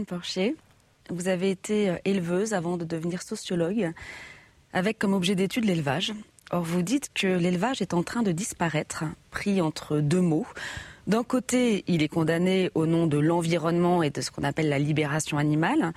Porcher. Vous avez été euh, éleveuse avant de devenir sociologue, avec comme objet d'étude l'élevage. Or, vous dites que l'élevage est en train de disparaître, pris entre deux mots. D'un côté, il est condamné au nom de l'environnement et de ce qu'on appelle la libération animale,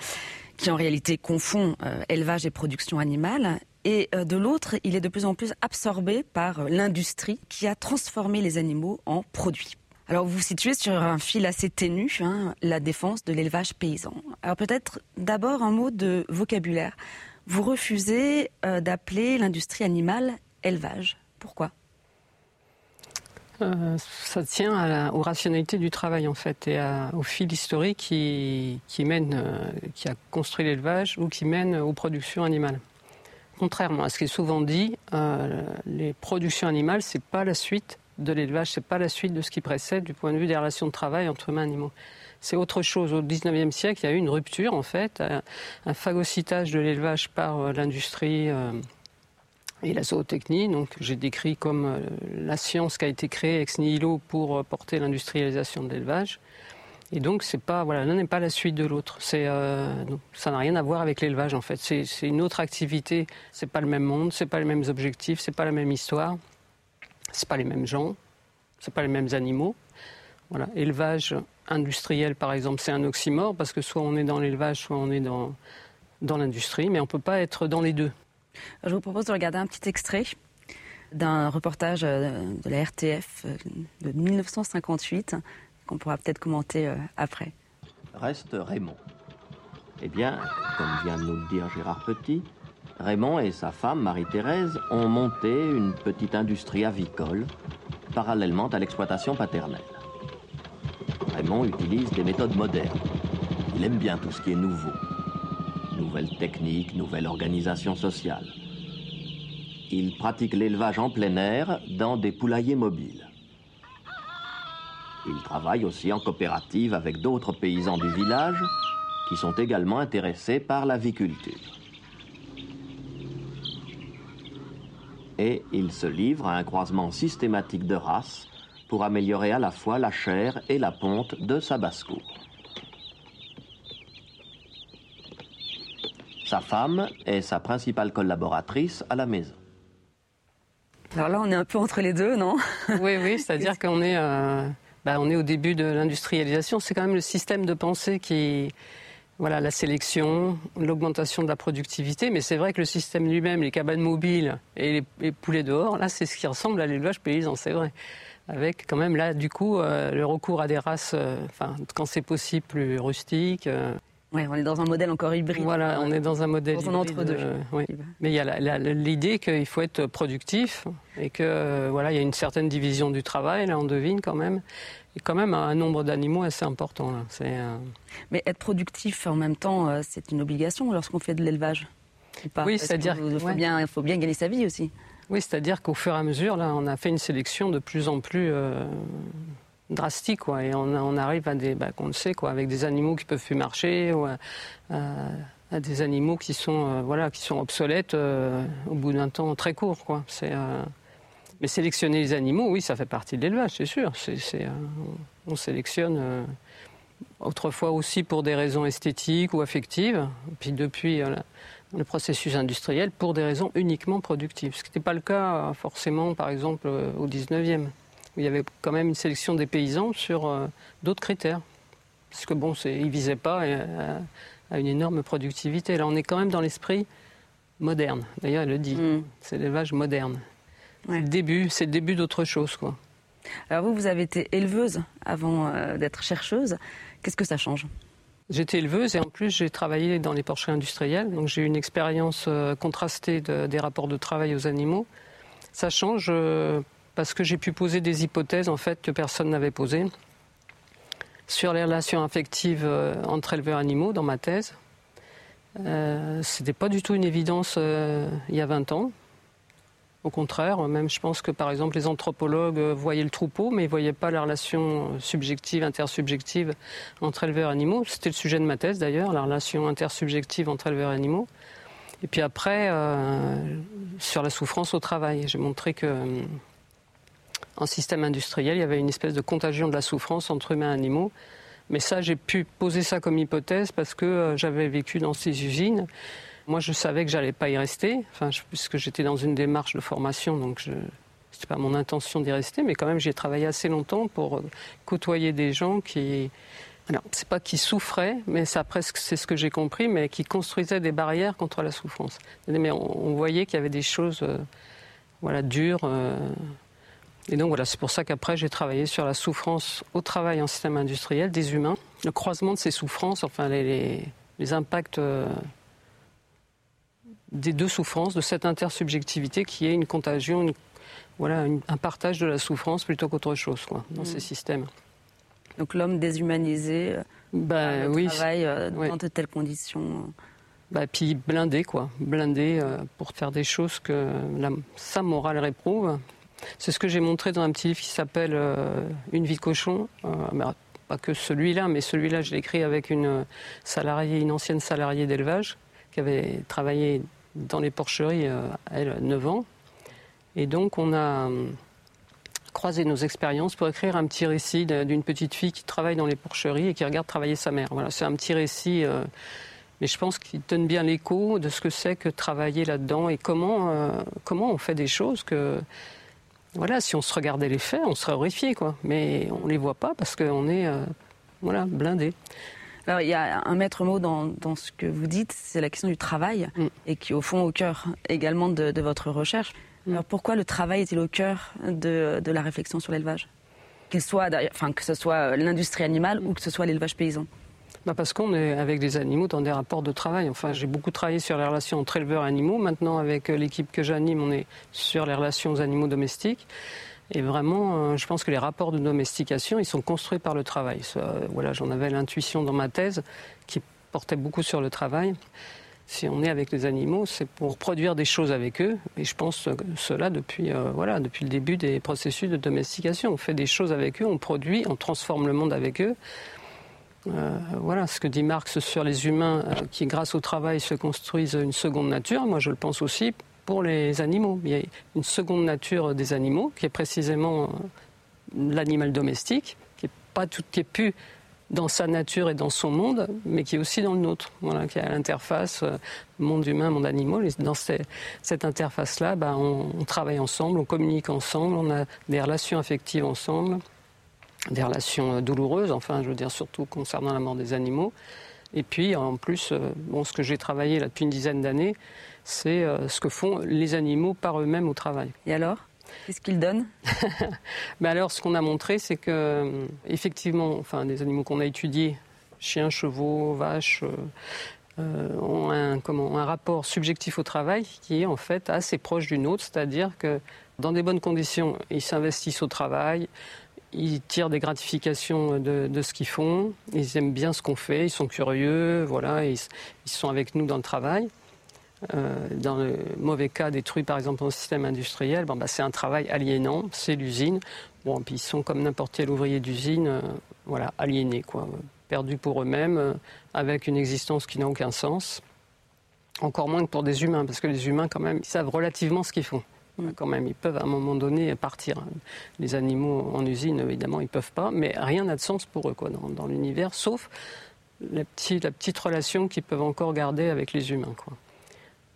qui en réalité confond euh, élevage et production animale. Et euh, de l'autre, il est de plus en plus absorbé par l'industrie qui a transformé les animaux en produits. Alors vous vous situez sur un fil assez ténu, hein, la défense de l'élevage paysan. Alors peut-être d'abord un mot de vocabulaire. Vous refusez d'appeler l'industrie animale élevage. Pourquoi? Euh, ça tient aux rationalités du travail en fait et au fil historique qui, mène, euh, qui a construit l'élevage ou qui mène aux productions animales. Contrairement à ce qui est souvent dit, euh, les productions animales c'est pas la suite de l'élevage, c'est pas la suite de ce qui précède du point de vue des relations de travail entre humains et animaux. C'est autre chose. Au XIXe siècle, il y a eu une rupture en fait, un, phagocytage de l'élevage par l'industrie et la zootechnie. Donc, j'ai décrit comme euh, la science qui a été créée ex nihilo pour euh, porter l'industrialisation de l'élevage. Et donc, c'est pas, voilà, l'un n'est pas la suite de l'autre. Euh, ça n'a rien à voir avec l'élevage, en fait. C'est, une autre activité. C'est pas le même monde, c'est pas les mêmes objectifs, c'est pas la même histoire, c'est pas les mêmes gens, c'est pas les mêmes animaux. Voilà. Élevage industriel, par exemple, c'est un oxymore parce que soit on est dans l'élevage, soit on est dans, dans l'industrie, mais on peut pas être dans les deux. Je vous propose de regarder un petit extrait d'un reportage euh, de la RTF euh, de 1958 qu'on pourra peut-être commenter euh, après. Reste Raymond. Eh bien, comme vient de nous le dire Gérard Petit, Raymond et sa femme Marie-Thérèse ont monté une petite industrie avicole parallèlement à l'exploitation paternelle. Raymond utilise des méthodes modernes. Il aime bien tout ce qui est nouveau nouvelles techniques, nouvelle organisation sociale. Il pratique l'élevage en plein air dans des poulaillers mobiles. Il travaille aussi en coopérative avec d'autres paysans du village qui sont également intéressés par l'aviculture. Et il se livre à un croisement systématique de races pour améliorer à la fois la chair et la ponte de sa basse-cour. Sa femme est sa principale collaboratrice à la maison. Alors là, on est un peu entre les deux, non? Oui, oui, c'est-à-dire qu'on est, euh, bah, on est au début de l'industrialisation. C'est quand même le système de pensée qui, voilà, la sélection, l'augmentation de la productivité. Mais c'est vrai que le système lui-même, les cabanes mobiles et les, poulets dehors, là, c'est ce qui ressemble à l'élevage paysan, c'est vrai. Avec quand même là, du coup, euh, le recours à des races, euh, enfin, quand c'est possible, plus rustiques. Oui, on est dans un modèle encore hybride. Voilà, on est dans un modèle hybride. entre-deux. Euh, Mais il y a l'idée qu'il faut être productif et que euh, voilà, il y a une certaine division du travail, là on devine quand même. Et quand même un nombre d'animaux assez important. Là. Euh, Mais être productif en même temps, c'est une obligation lorsqu'on fait de l'élevage Oui, c'est-à-dire qu'il faut, bien, faut bien gagner sa vie aussi. Oui, c'est-à-dire qu'au fur et à mesure, là, on a fait une sélection de plus en plus drastique, quoi. Et on, arrive à des, bah, qu'on le sait, quoi, avec des animaux qui peuvent plus marcher, ou à, des animaux qui sont, euh, voilà, qui sont obsolètes euh, au bout d'un temps très court, quoi. C'est, euh, mais sélectionner les animaux, oui, ça fait partie de l'élevage, c'est sûr. C'est, on sélectionne autrefois aussi pour des raisons esthétiques ou affectives, puis depuis le processus industriel pour des raisons uniquement productives, ce qui n'était pas le cas forcément, par exemple, au 19e il y avait quand même une sélection des paysans sur euh, d'autres critères. Parce que bon, ils ne visaient pas euh, à, une énorme productivité. Là, on est quand même dans l'esprit moderne. D'ailleurs, elle le dit. Mm. C'est l'élevage moderne. C'est le début, c'est le début d'autre chose, quoi. Alors vous, vous avez été éleveuse avant euh, d'être chercheuse. Qu'est-ce que ça change? J'étais éleveuse et en plus j'ai travaillé dans les porcheries industrielles, donc j'ai eu une expérience contrastée des rapports de travail aux animaux. Ça change parce que j'ai pu poser des hypothèses en fait que personne n'avait posées sur les relations affectives euh, entre éleveurs animaux dans ma thèse. Euh, Ce n'était pas du tout une évidence euh, il y a 20 ans. Au contraire, même je pense que par exemple les anthropologues voyaient le troupeau, mais ils ne voyaient pas la relation subjective, intersubjective entre éleveurs et animaux. C'était le sujet de ma thèse d'ailleurs, la relation intersubjective entre éleveurs et animaux. Et puis après, sur la souffrance au travail, j'ai montré que en système industriel, il y avait une espèce de contagion de la souffrance entre humains et animaux, Mais ça, j'ai pu poser ça comme hypothèse parce que euh, j'avais vécu dans ces usines. Moi, je savais que j'allais pas y rester, puisque j'étais dans une démarche de formation, donc ce n'était pas mon intention d'y rester, mais quand même, j'ai travaillé assez longtemps pour euh, côtoyer des gens qui, alors, c'est pas qui souffraient, mais ça presque, c'est ce que j'ai compris, mais qui construisaient des barrières contre la souffrance. Mais on, voyait qu'il y avait des choses, euh, voilà, dures. Et donc voilà, c'est pour ça qu'après j'ai travaillé sur la souffrance au travail en système industriel des humains, le croisement de ces souffrances, enfin les, impacts euh, des deux souffrances, de cette intersubjectivité qui est une contagion, voilà, un partage de la souffrance plutôt qu'autre chose quoi, dans ces mmh. systèmes. Donc l'homme déshumanisé, bah, oui, travail euh, dans de telles conditions. Bah, puis blindé, quoi. Blindé euh, pour faire des choses que la, sa morale réprouve. C'est ce que j'ai montré dans un petit livre qui s'appelle euh, Une vie de cochon. Euh, bah, pas que celui-là, mais celui-là, je l'ai écrit avec une salariée, une ancienne salariée d'élevage qui avait travaillé dans les porcheries, euh, elle, 9 ans. Et donc, on a croisé nos expériences pour écrire un petit récit d'une petite fille qui travaille dans les porcheries et qui regarde travailler sa mère. Voilà, c'est un petit récit, mais je pense qu'il donne bien l'écho de ce que c'est que travailler là-dedans et comment, comment on fait des choses que voilà, si on se regardait les faits, on serait horrifié, quoi. Mais on ne les voit pas parce qu'on est euh, voilà, blindé. Alors, il y a un maître mot dans, ce que vous dites, c'est la question du travail, mm. et qui, au fond, au cœur également de, votre recherche. Mm. Alors, pourquoi le travail est-il au cœur de, la réflexion sur l'élevage? Qu'il soit, enfin, que ce soit l'industrie animale ou que ce soit l'élevage paysan bah Parce qu'on est avec des animaux dans des rapports de travail. Enfin, j'ai beaucoup travaillé sur les relations entre éleveurs et animaux. Maintenant, avec euh, l'équipe que j'anime, on est sur les relations aux animaux domestiques. Et vraiment, euh, je pense que les rapports de domestication, ils sont construits par le travail. Voilà, j'en avais l'intuition dans ma thèse qui portait beaucoup sur le travail. Si on est avec les animaux, c'est pour produire des choses avec eux. Et je pense cela depuis, euh, voilà, depuis le début des processus de domestication. On fait des choses avec eux, on produit, on transforme le monde avec eux. Euh, voilà ce que dit Marx sur les humains euh, qui, grâce au travail, se construisent une seconde nature. Moi, je le pense aussi pour les animaux. Il y a une seconde nature des animaux qui est précisément euh, l'animal domestique, qui est pas tout, est plus dans sa nature et dans son monde, mais qui est aussi dans le nôtre, qui est à l'interface monde humain, monde animal. Dans cette interface-là, ben, on travaille ensemble, on communique ensemble, on a des relations affectives ensemble des relations euh, douloureuses, enfin, je veux dire, surtout concernant la mort des animaux. Et puis, en plus, euh, bon, ce que j'ai travaillé là depuis une dizaine d'années, c'est euh, ce que font les animaux par eux-mêmes au travail. Et alors? Qu'est-ce qu'ils donnent? Ben Alors, ce qu'on a montré, c'est que, effectivement, enfin, des animaux qu'on a étudiés, chiens, chevaux, vaches, ont un, comment, un rapport subjectif au travail qui est en fait assez proche du nôtre, c'est-à-dire que dans des bonnes conditions, ils s'investissent au travail, ils tirent des gratifications de, ce qu'ils font, ils aiment bien ce qu'on fait, ils sont curieux, voilà, ils, sont avec nous dans le travail. Euh, dans le mauvais cas détruit par exemple dans le système industriel, bon, bah, c'est un travail aliénant, c'est l'usine. Bon, puis ils sont comme n'importe quel ouvrier d'usine, euh, voilà, aliénés, quoi, perdus pour eux-mêmes, euh, avec une existence qui n'a aucun sens. Encore moins que pour des humains, parce que les humains, quand même, ils savent relativement ce qu'ils font. Mm. Quand même, ils peuvent à un moment donné partir. Les animaux en usine, évidemment, ils peuvent pas, mais rien n'a de sens pour eux quoi, dans, l'univers, sauf la petite, la petite relation qu'ils peuvent encore garder avec les humains. Quoi.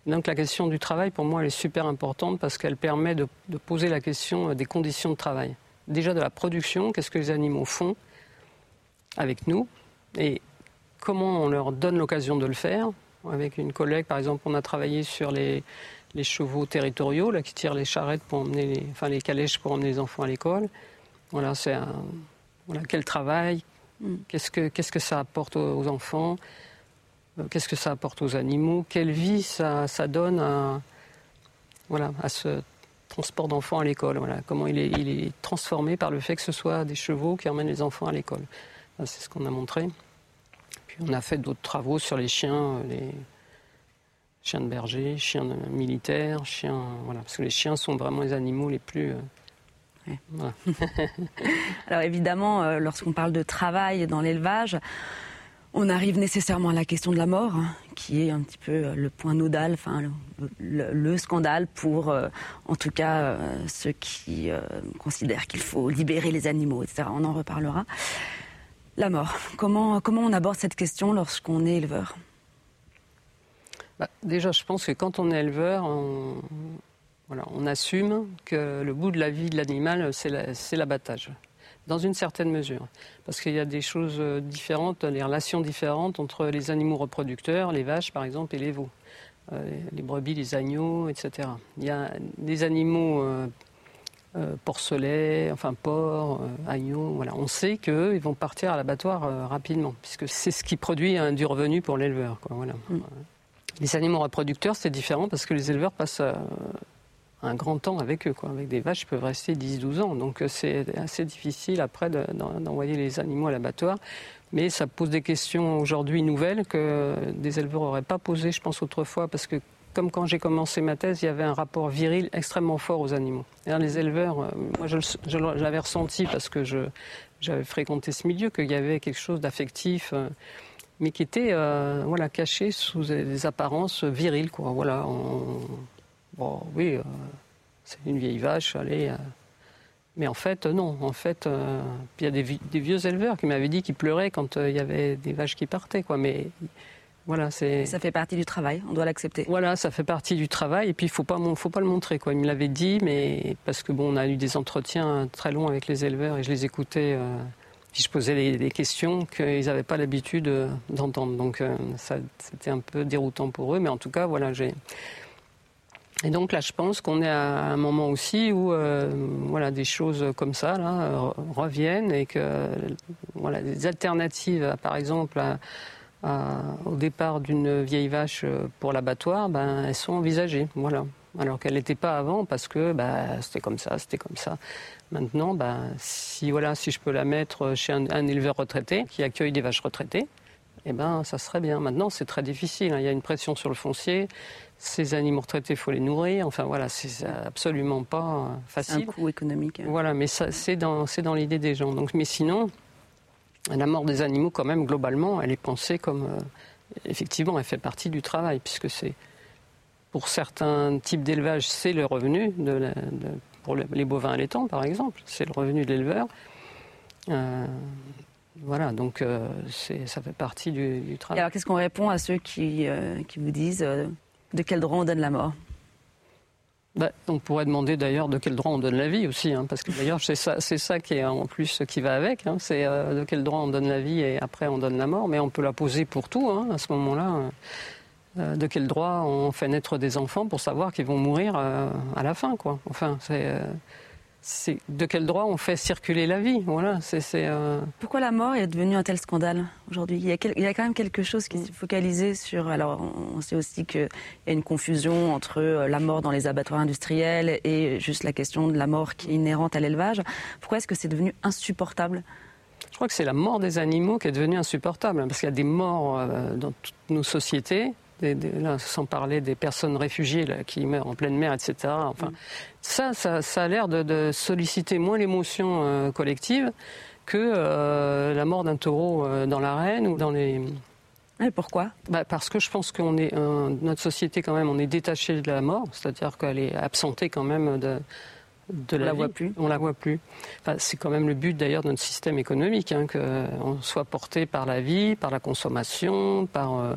Donc la question du travail, pour moi, elle est super importante parce qu'elle permet de, poser la question des conditions de travail. Déjà de la production, qu'est-ce que les animaux font avec nous et comment on leur donne l'occasion de le faire. Avec une collègue, par exemple, on a travaillé sur les, les chevaux territoriaux là, qui tirent les charrettes pour emmener les, enfin les calèches pour emmener les enfants à l'école. Voilà, c'est un, voilà, quel travail, mm. qu'est-ce que, qu'est-ce que ça apporte aux, enfants, euh, qu'est-ce que ça apporte aux animaux, quelle vie ça, ça donne à, voilà, à ce transport d'enfants à l'école. Voilà, comment il est, il est transformé par le fait que ce soit des chevaux qui emmènent les enfants à l'école. C'est ce qu'on a montré. Puis on a fait d'autres travaux sur les chiens, les, Chien de berger, chien militaire, chien. Voilà, parce que les chiens sont vraiment les animaux les plus. Euh, Alors évidemment, euh, lorsqu'on parle de travail dans l'élevage, on arrive nécessairement à la question de la mort, hein, qui est un petit peu euh, le point nodal, le, scandale pour, en tout cas, ceux qui considèrent qu'il faut libérer les animaux, etc. On en reparlera. La mort. Comment, on aborde cette question lorsqu'on est éleveur? Bah, Déjà, je pense que quand on est éleveur, on assume que le bout de la vie de l'animal, c'est l'abattage. Dans une certaine mesure. Parce qu'il y a des choses différentes, des relations différentes entre les animaux reproducteurs, les vaches par exemple, et les veaux. Euh, les brebis, les agneaux, etc. Il y a des animaux euh, euh, porcelets, enfin porcs, agneaux. Voilà. On sait qu'ils vont partir à l'abattoir rapidement, puisque c'est ce qui produit un, du revenu pour l'éleveur. Voilà. Mm. Les animaux reproducteurs, c'est différent parce que les éleveurs passent un grand temps avec eux. Quoi. Avec des vaches, ils peuvent rester 10-12 ans. Donc c'est assez difficile après d'envoyer les animaux à l'abattoir. Mais ça pose des questions aujourd'hui nouvelles que des éleveurs n'auraient pas posées, je pense, autrefois, parce que comme quand j'ai commencé ma thèse, il y avait un rapport viril extrêmement fort aux animaux. Les éleveurs, euh, moi je, l'avais ressenti parce que j'avais fréquenté ce milieu, qu'il y avait quelque chose d'affectif, euh, mais qui était euh, voilà, caché sous des apparences viriles. Quoi. Voilà, bon, oui, c'est une vieille vache, allez. Mais en fait, non. En fait, euh, il y a des, vieux éleveurs qui m'avaient dit qu'ils pleuraient quand euh, il y avait des vaches qui partaient, quoi. Mais voilà, c'est. Ça fait partie du travail. On doit l'accepter. Voilà, ça fait partie du travail. Et puis, il faut pas, faut pas le montrer, quoi. Il me l'avait dit, mais parce que bon, on a eu des entretiens très longs avec les éleveurs et je les écoutais. Euh, puis je posais des questions qu'ils n'avaient pas l'habitude d'entendre. Donc, ça, c'était un peu déroutant pour eux. Mais en tout cas, voilà, j'ai et donc là, je pense qu'on est à un moment aussi où euh, voilà, des choses comme ça là, reviennent et que voilà, des alternatives, par exemple, au départ d'une vieille vache pour l'abattoir, ben, elles sont envisagées. Voilà. Alors qu'elles n'étaient pas avant parce que bah, c'était comme ça, c'était comme ça. Maintenant, ben, si, voilà, si je peux la mettre chez un, un éleveur retraité qui accueille des vaches retraitées, eh ben, ça serait bien. Maintenant, c'est très difficile. Hein. Il y a une pression sur le foncier. Ces animaux retraités, il faut les nourrir. Enfin, voilà, c'est absolument pas facile. Un coût économique. Voilà, mais c'est dans, dans l'idée des gens. Donc, mais sinon, la mort des animaux, quand même, globalement, elle est pensée comme. Euh, effectivement, elle fait partie du travail, puisque c'est. Pour certains types d'élevage, c'est le revenu, de, pour les bovins allaitants, par exemple, c'est le revenu de l'éleveur. Euh, voilà, donc euh, ça fait partie du, travail. alors, qu'est-ce qu'on répond à ceux qui, euh, qui vous disent euh, de quel droit on donne la mort? Bah, on pourrait demander d'ailleurs de quel droit on donne la vie aussi, hein, parce que d'ailleurs c'est ça, c'est ça qui est en plus qui va avec, hein, c'est de quel droit on donne la vie et après on donne la mort, mais on peut la poser pour tout hein, à ce moment-là. de quel droit on fait naître des enfants pour savoir qu'ils vont mourir à la fin, quoi. Enfin, c'est c'est de quel droit on fait circuler la vie. Voilà, c'est, euh, Pourquoi la mort est devenue un tel scandale aujourd'hui? Il, y a quand même quelque chose qui s'est focalisé sur. Alors, on sait aussi qu'il y a une confusion entre euh, la mort dans les abattoirs industriels et juste la question de la mort qui est inhérente à l'élevage. Pourquoi est-ce que c'est devenu insupportable? Je crois que c'est la mort des animaux qui est devenue insupportable, parce qu'il y a des morts euh, dans toutes nos sociétés, sans parler des personnes réfugiées qui meurent en pleine mer, etc. Enfin, mm. ça, ça, a l'air de, solliciter moins l'émotion euh, collective que euh, la mort d'un taureau euh, dans l'arène ou dans les. Et pourquoi? Bah Parce que je pense qu'on est notre société quand même, on est détaché de la mort, c'est-à-dire qu'elle est absentée quand même de. De on la, voit plus. On la voit plus. c'est quand même le but d'ailleurs de notre système économique, hein, qu'on soit porté par la vie, par la consommation, par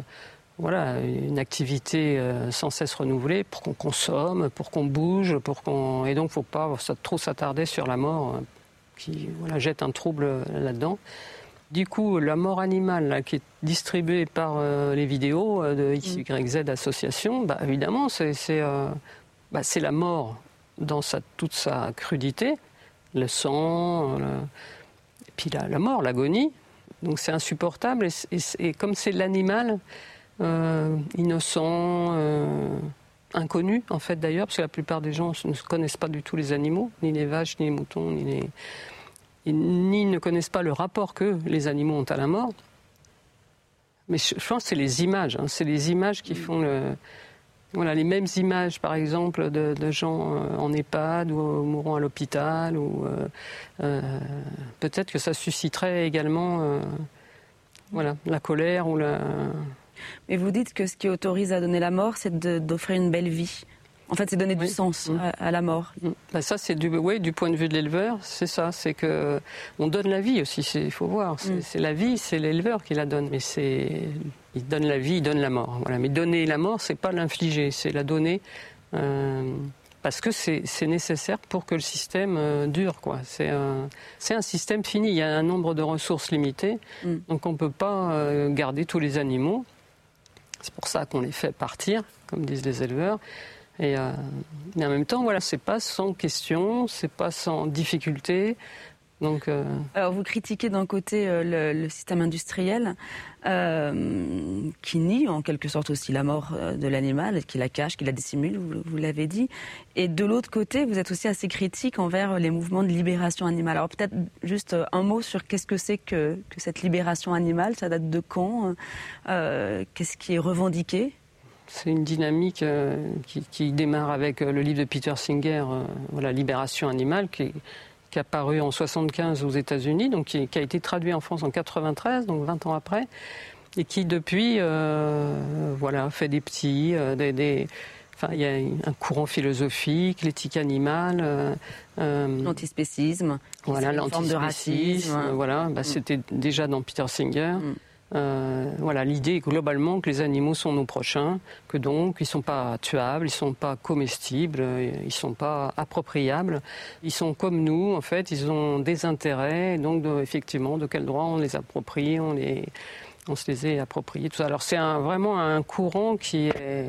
voilà, une activité euh, sans cesse renouvelée pour qu'on consomme, pour qu'on bouge, pour qu'on et donc faut pas trop s'attarder sur la mort euh, qui voilà, jette un trouble là-dedans. Du coup, la mort animale qui est distribuée par euh, les vidéos de XYZ Association, bah, évidemment, c'est bah, la mort dans sa, toute sa crudité, le sang, et puis la, la mort, l'agonie. Donc c'est insupportable. et comme c'est l'animal, euh, innocents, euh, inconnus en fait d'ailleurs, parce que la plupart des gens ne connaissent pas du tout les animaux, ni les vaches, ni les moutons, ni les... ni ne connaissent pas le rapport que les animaux ont à la mort. Mais je pense que c'est les images, hein. c'est les images qui font le... Voilà, les mêmes images, par exemple, de, gens euh, en EHPAD ou mourant à l'hôpital, ou peut-être que ça susciterait également, voilà, la colère ou la, mais vous dites que ce qui autorise à donner la mort, c'est d'offrir une belle vie. En fait, c'est donner du sens mm. à, la mort. Mm. Bah, ça, c'est du, ouais, du point de vue de l'éleveur, c'est ça. C'est que on donne la vie aussi. Il faut voir. C'est la vie, c'est l'éleveur qui la donne, mais c'est il donne la vie, il donne la mort. Voilà. Mais donner la mort, c'est pas l'infliger, c'est la donner. Euh, parce que c'est nécessaire pour que le système euh, dure. C'est un, un, système fini. Il y a un nombre de ressources limitées, mm. donc on ne peut pas euh, garder tous les animaux. C'est pour ça qu'on les fait partir, comme disent les éleveurs. Et, mais en même temps, voilà, c'est pas sans question, c'est pas sans difficulté. Donc, euh, Alors vous critiquez d'un côté euh, le, système industriel euh, qui nie en quelque sorte aussi la mort de l'animal, qui la cache, qui la dissimule, vous, l'avez dit. Et de l'autre côté, vous êtes aussi assez critique envers les mouvements de libération animale. Alors peut-être juste un mot sur qu'est-ce que c'est que, cette libération animale, ça date de quand Qu'est-ce qui est revendiqué? C'est une dynamique qui, qui, démarre avec le livre de Peter Singer, voilà, Libération animale, qui, qui a paru en 75 aux États-Unis, donc qui, a été traduit en France en 93, donc 20 ans après, et qui depuis, euh, voilà, fait des petits, euh, des, Enfin, il y a un courant philosophique, l'éthique animale, euh, l'antispécisme, voilà, l'antispécisme, voilà, bah, mm. c'était déjà dans Peter Singer. Mm. Euh, voilà, l'idée est globalement que les animaux sont nos prochains, que donc ils ne sont pas tuables, ils ne sont pas comestibles, ils ne sont pas appropriables. Ils sont comme nous, en fait, ils ont des intérêts, donc effectivement, de quel droit on les approprie, on, les, on se les est appropriés. Tout ça. Alors c'est vraiment un courant qui est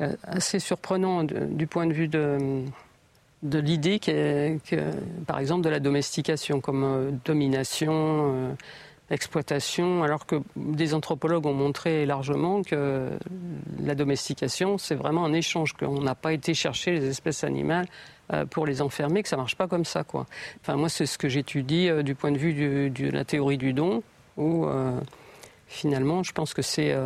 euh, assez surprenant du point de vue de de l'idée que, par exemple, de la domestication comme euh, domination, exploitation, alors que des anthropologues ont montré largement que la domestication, c'est vraiment un échange, qu'on n'a pas été chercher les espèces animales euh, pour les enfermer, que ça marche pas comme ça. Quoi. Enfin, moi, c'est ce que j'étudie euh, du point de vue de la théorie du don, où euh, finalement, je pense que c'est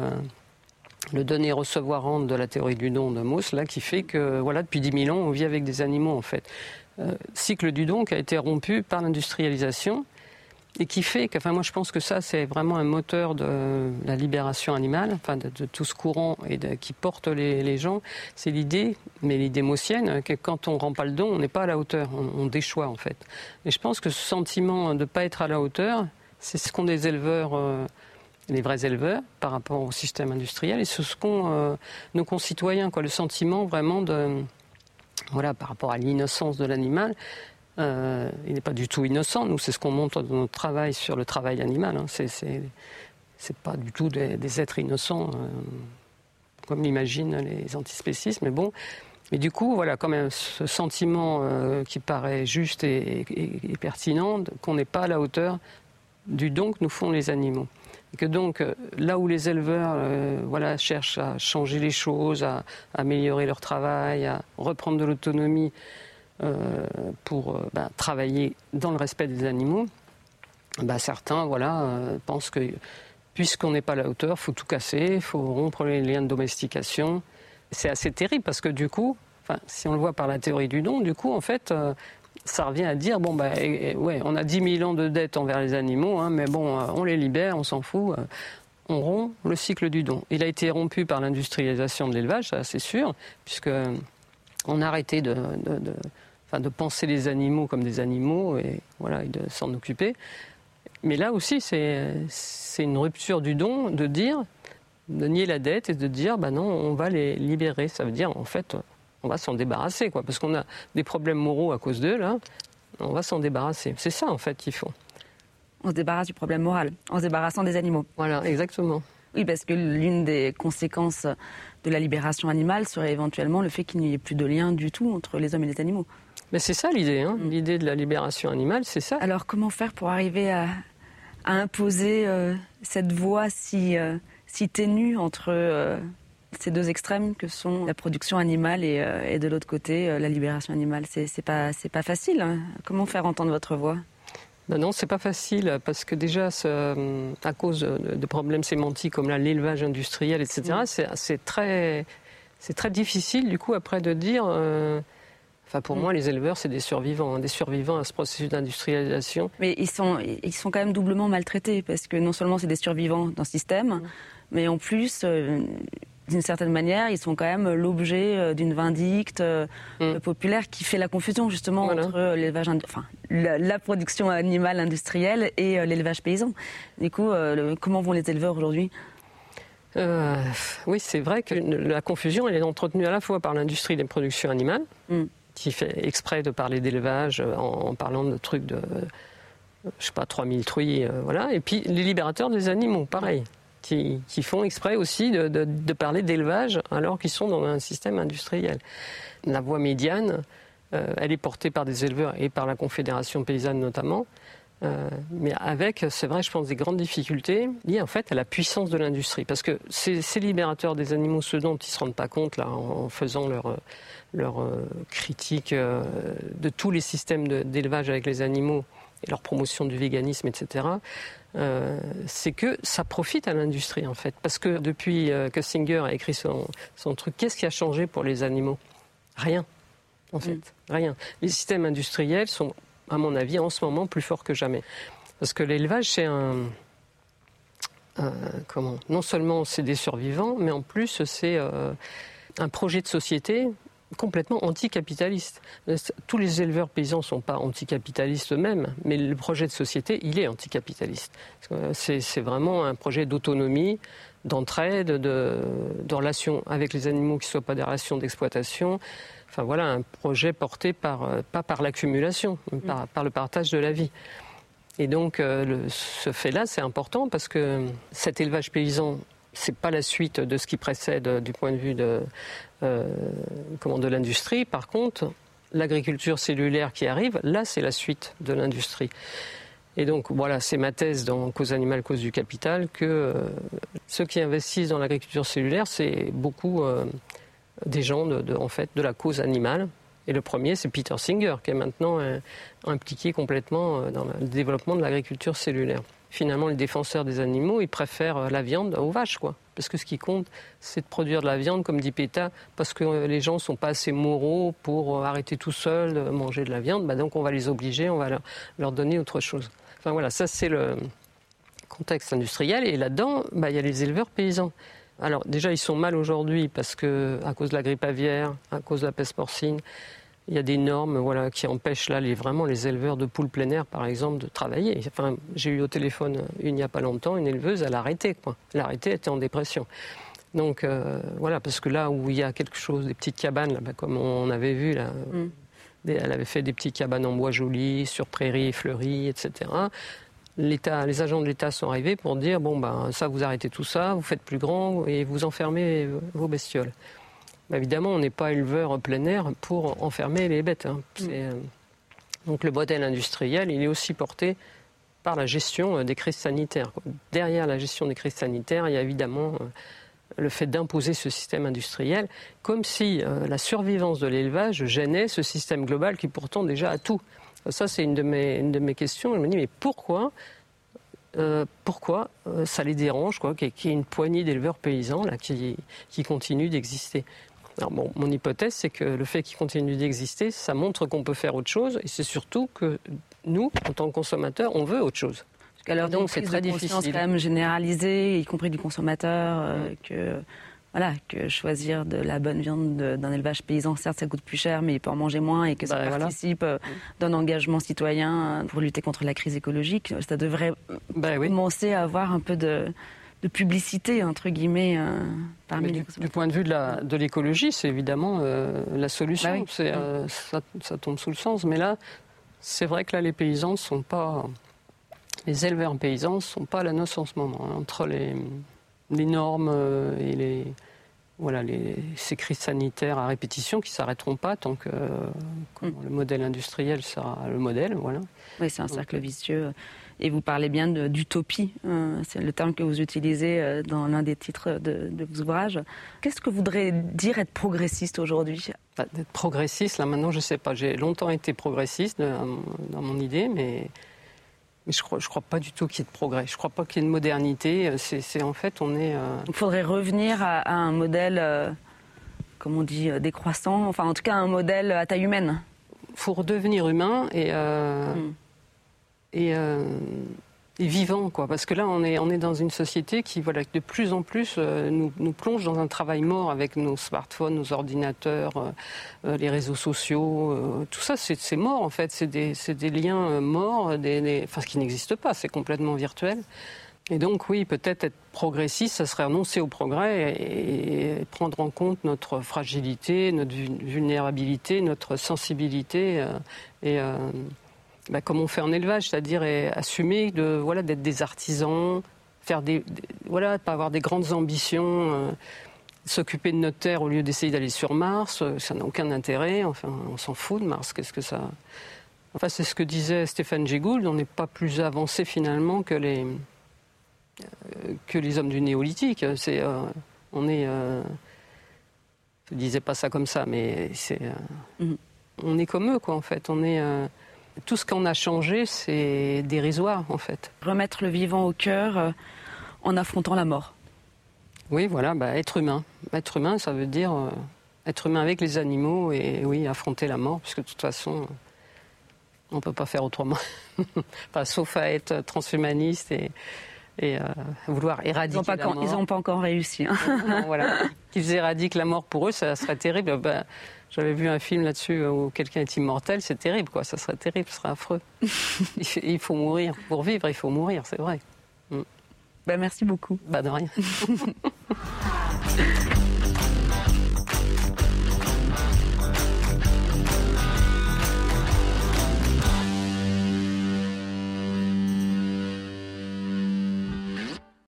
le donner-recevoir-rendre de la théorie du don de Mauss, là, qui fait que, voilà, depuis 10 000 ans, on vit avec des animaux, en fait. cycle du don qui a été rompu par l'industrialisation et qui fait que, enfin, moi je pense que ça c'est vraiment un moteur de la libération animale, enfin de, tout ce courant et qui porte les, gens. C'est l'idée, mais l'idée maussienne, que quand on rend pas le don, on n'est pas à la hauteur, on, déchoit en fait. Et je pense que ce sentiment de ne pas être à la hauteur, c'est ce qu'ont des éleveurs. Euh, les vrais éleveurs par rapport au système industriel et c'est ce qu'ont euh, nos concitoyens, quoi, le sentiment vraiment de, voilà, par rapport à l'innocence de l'animal, euh, il n'est pas du tout innocent. Nous, c'est ce qu'on montre dans notre travail sur le travail animal. Hein. C'est, pas du tout des, êtres innocents, euh, comme l'imaginent les antispécistes. Mais bon, mais du coup, voilà, quand même, ce sentiment euh, qui paraît juste et, pertinent, qu'on n'est pas à la hauteur du don que nous font les animaux. Et que donc, là où les éleveurs voilà, cherchent à changer les choses, à améliorer leur travail, à reprendre de l'autonomie, euh, pour euh, bah, travailler dans le respect des animaux, bah, certains voilà, euh, pensent que puisqu'on n'est pas à la hauteur, il faut tout casser, il faut rompre les liens de domestication. C'est assez terrible parce que du coup, si on le voit par la théorie du don, du coup, en fait, ça revient à dire bon, bah, ouais, on a 10 000 ans de dette envers les animaux, hein, mais bon, on les libère, on s'en fout. on rompt le cycle du don. Il a été rompu par l'industrialisation de l'élevage, c'est sûr, puisque on a arrêté de enfin, de penser les animaux comme des animaux et, voilà, de s'en occuper. Mais là aussi, c'est une rupture du don de dire, de nier la dette et de dire, bah non, on va les libérer. Ça veut dire, en fait, on va s'en débarrasser, quoi, parce qu'on a des problèmes moraux à cause d'eux, là. On va s'en débarrasser. C'est ça, en fait, qu'il faut. On se débarrasse du problème moral, en se débarrassant des animaux. Voilà, exactement. Oui, parce que l'une des conséquences de la libération animale serait éventuellement le fait qu'il n'y ait plus de lien du tout entre les hommes et les animaux. Mais c'est ça l'idée, hein. mm. l'idée de la libération animale, c'est ça. Alors comment faire pour arriver à, imposer euh, cette voie si, euh, si ténue entre euh, ces deux extrêmes que sont la production animale et, de l'autre côté la libération animale? C'est pas, pas facile. Hein. Comment faire entendre votre voix? Ben non, c'est pas facile parce que déjà, à cause de, problèmes sémantiques comme l'élevage industriel, etc., mm. c'est très, très difficile du coup après de dire Enfin, pour mm. moi, les éleveurs, c'est des survivants, hein, des survivants à ce processus d'industrialisation. Mais ils sont, ils sont quand même doublement maltraités, parce que non seulement c'est des survivants d'un système, mm. mais en plus, euh, d'une certaine manière, ils sont quand même l'objet d'une vindicte mm. populaire qui fait la confusion justement entre l'élevage, enfin la, production animale industrielle et l'élevage paysan. Du coup, comment vont les éleveurs aujourd'hui? Oui, c'est vrai que la confusion, elle est entretenue à la fois par l'industrie des productions animales, mm. Qui fait exprès de parler d'élevage en, parlant de trucs de, je sais pas, 3000 truies, euh, voilà. Et puis les libérateurs des animaux, pareil, qui, font exprès aussi de, parler d'élevage alors qu'ils sont dans un système industriel. La voie médiane, euh, elle est portée par des éleveurs et par la Confédération paysanne notamment. Euh, mais avec, c'est vrai, je pense, des grandes difficultés liées en fait à la puissance de l'industrie. Parce que ces, libérateurs des animaux, ceux dont ils ne se rendent pas compte là, en, faisant leur, leur critique de tous les systèmes d'élevage avec les animaux, et leur promotion du véganisme, etc., euh, c'est que ça profite à l'industrie en fait. Parce que depuis euh, que Singer a écrit son, son truc, qu'est-ce qui a changé pour les animaux? Rien, en fait, mm. rien. Les systèmes industriels sont, à mon avis, en ce moment plus forts que jamais. Parce que l'élevage, c'est un, comment Non seulement c'est des survivants, mais en plus c'est euh, un projet de société complètement anticapitaliste. Tous les éleveurs paysans ne sont pas anticapitalistes eux-mêmes, mais le projet de société, il est anticapitaliste. C'est vraiment un projet d'autonomie, d'entraide, de, de relations avec les animaux qui ne soient pas des relations d'exploitation. Enfin voilà, un projet porté par, euh, pas par l'accumulation, mais par, le partage de la vie. Et donc, euh, ce fait-là, c'est important parce que cet élevage paysan c'est pas la suite de ce qui précède euh, du point de vue de, euh, comment, de l'industrie. Par contre, l'agriculture cellulaire qui arrive, là, c'est la suite de l'industrie. Et donc, voilà, c'est ma thèse dans Cause animale, cause du capital, que euh, ceux qui investissent dans l'agriculture cellulaire, c'est beaucoup des gens de, en fait, de la cause animale. Et le premier, c'est Peter Singer, qui est maintenant impliqué complètement dans le développement de l'agriculture cellulaire finalement, les défenseurs des animaux, ils préfèrent euh, la viande aux vaches, quoi. Parce que ce qui compte, c'est de produire de la viande, comme dit Péta, parce que euh, les gens ne sont pas assez moraux pour euh, arrêter tout seuls de manger de la viande. Bah donc, on va les obliger, on va leur, donner autre chose. Enfin, voilà, ça, c'est le contexte industriel. Et là-dedans, bah, il y a les éleveurs paysans. Alors, déjà, ils sont mal aujourd'hui parce que, à cause de la grippe aviaire, à cause de la peste porcine, il y a des normes voilà, qui empêchent là les, vraiment les éleveurs de poules plein air, par exemple, de travailler. Enfin, j'ai eu au téléphone il n'y a pas longtemps une éleveuse, elle a arrêté. Quoi. Elle a arrêté, elle était en dépression. Donc euh, voilà, parce que là où il y a quelque chose, des petites cabanes, là, comme on avait vu, là, mm. Elle avait fait des petites cabanes en bois joli, sur prairies fleuries, etc. L'État, les agents de l'État sont arrivés pour dire bon ben ça vous arrêtez tout ça, vous faites plus grand et vous enfermez vos bestioles. Bah, évidemment, on n'est pas éleveur plein air pour enfermer les bêtes. Hein. Mm. Euh, donc le modèle industriel, il est aussi porté par la gestion euh, des crises sanitaires. Derrière la gestion des crises sanitaires, il y a évidemment euh, le fait d'imposer ce système industriel, comme si la survivance de l'élevage gênait ce système global qui pourtant déjà a tout. Ça, c'est une, de mes, de mes questions. Je me dis, mais pourquoi pourquoi ça les dérange qu'il y ait une poignée d'éleveurs paysans là, qui, qui continuent d'exister? Alors bon, mon hypothèse, c'est que le fait qu'il continue d'exister, ça montre qu'on peut faire autre chose, et c'est surtout que nous, en tant que consommateurs, on veut autre chose. Alors donc c'est très difficile. quand même généralisée, y compris du consommateur, euh, que voilà, que choisir de la bonne viande d'un élevage paysan, certes, ça coûte plus cher, mais il peut en manger moins et que ça bah, participe euh, d'un engagement citoyen pour lutter contre la crise écologique. Ça devrait bah commencer à avoir un peu de, de publicité, entre guillemets, euh, parmi les du, du, point de vue de l'écologie, c'est évidemment euh, la solution. Bah euh, ça, tombe sous le sens. Mais là, c'est vrai que là, les paysans ne sont pas. Les éleveurs paysans ne sont pas à la noce en ce moment. Hein, entre les, les normes et les, voilà, les, ces crises sanitaires à répétition qui ne s'arrêteront pas tant que mm. le modèle industriel sera le modèle. Voilà. Oui, c'est un cercle vicieux. Et vous parlez bien d'utopie, hein, c'est le terme que vous utilisez euh, dans l'un des titres de, vos ouvrages. Qu'est-ce que voudrait dire être progressiste aujourd'hui? Bah, Être progressiste, là maintenant, je ne sais pas. J'ai longtemps été progressiste dans mon idée, mais, mais je ne crois, je crois pas du tout qu'il y ait de progrès. Je ne crois pas qu'il y ait de modernité. C'est en fait, on est. Euh, Il faudrait revenir à, un modèle, euh, comme on dit, décroissant, enfin en tout cas un modèle à taille humaine. Il faut redevenir humain et. Hmm. Et euh, vivant, quoi. Parce que là, on est, on est dans une société qui, voilà, de plus en plus euh, nous, plonge dans un travail mort avec nos smartphones, nos ordinateurs, euh, euh, les réseaux sociaux. tout ça, c'est mort, en fait. C'est des, des, liens morts, des, enfin, ce qui n'existe pas, c'est complètement virtuel. Et donc, oui, peut-être être progressiste, ça serait renoncer au progrès et, prendre en compte notre fragilité, notre vulnérabilité, notre sensibilité et bah, comme on fait en élevage, c'est-à-dire assumer de voilà d'être des artisans, faire des, voilà pas avoir des grandes ambitions, euh, s'occuper de notre terre au lieu d'essayer d'aller sur Mars, euh, ça n'a aucun intérêt. Enfin, on s'en fout de Mars. Qu'est-ce que ça? Enfin, c'est ce que disait Stéphane Jay On n'est pas plus avancé finalement que les euh, que les hommes du néolithique. C'est on est je disais pas ça comme ça, mais c'est mm. on est comme eux quoi en fait. On est tout ce qu'on a changé, c'est dérisoire en fait. Remettre le vivant au cœur euh, en affrontant la mort. Oui, voilà, bah, être humain. Être humain, ça veut dire euh, être humain avec les animaux et oui, affronter la mort, puisque de toute façon, on ne peut pas faire autrement. sauf à être transhumaniste et, et euh, vouloir éradiquer ils la mort. Ils n'ont pas encore réussi. Hein. voilà. Qu'ils éradiquent la mort pour eux, ça serait terrible. Bah, j'avais vu un film là-dessus où quelqu'un est immortel, c'est terrible, quoi. Ça serait terrible, ce serait affreux. il faut mourir. Pour vivre, il faut mourir, c'est vrai. Ben, merci beaucoup. Bah, de rien.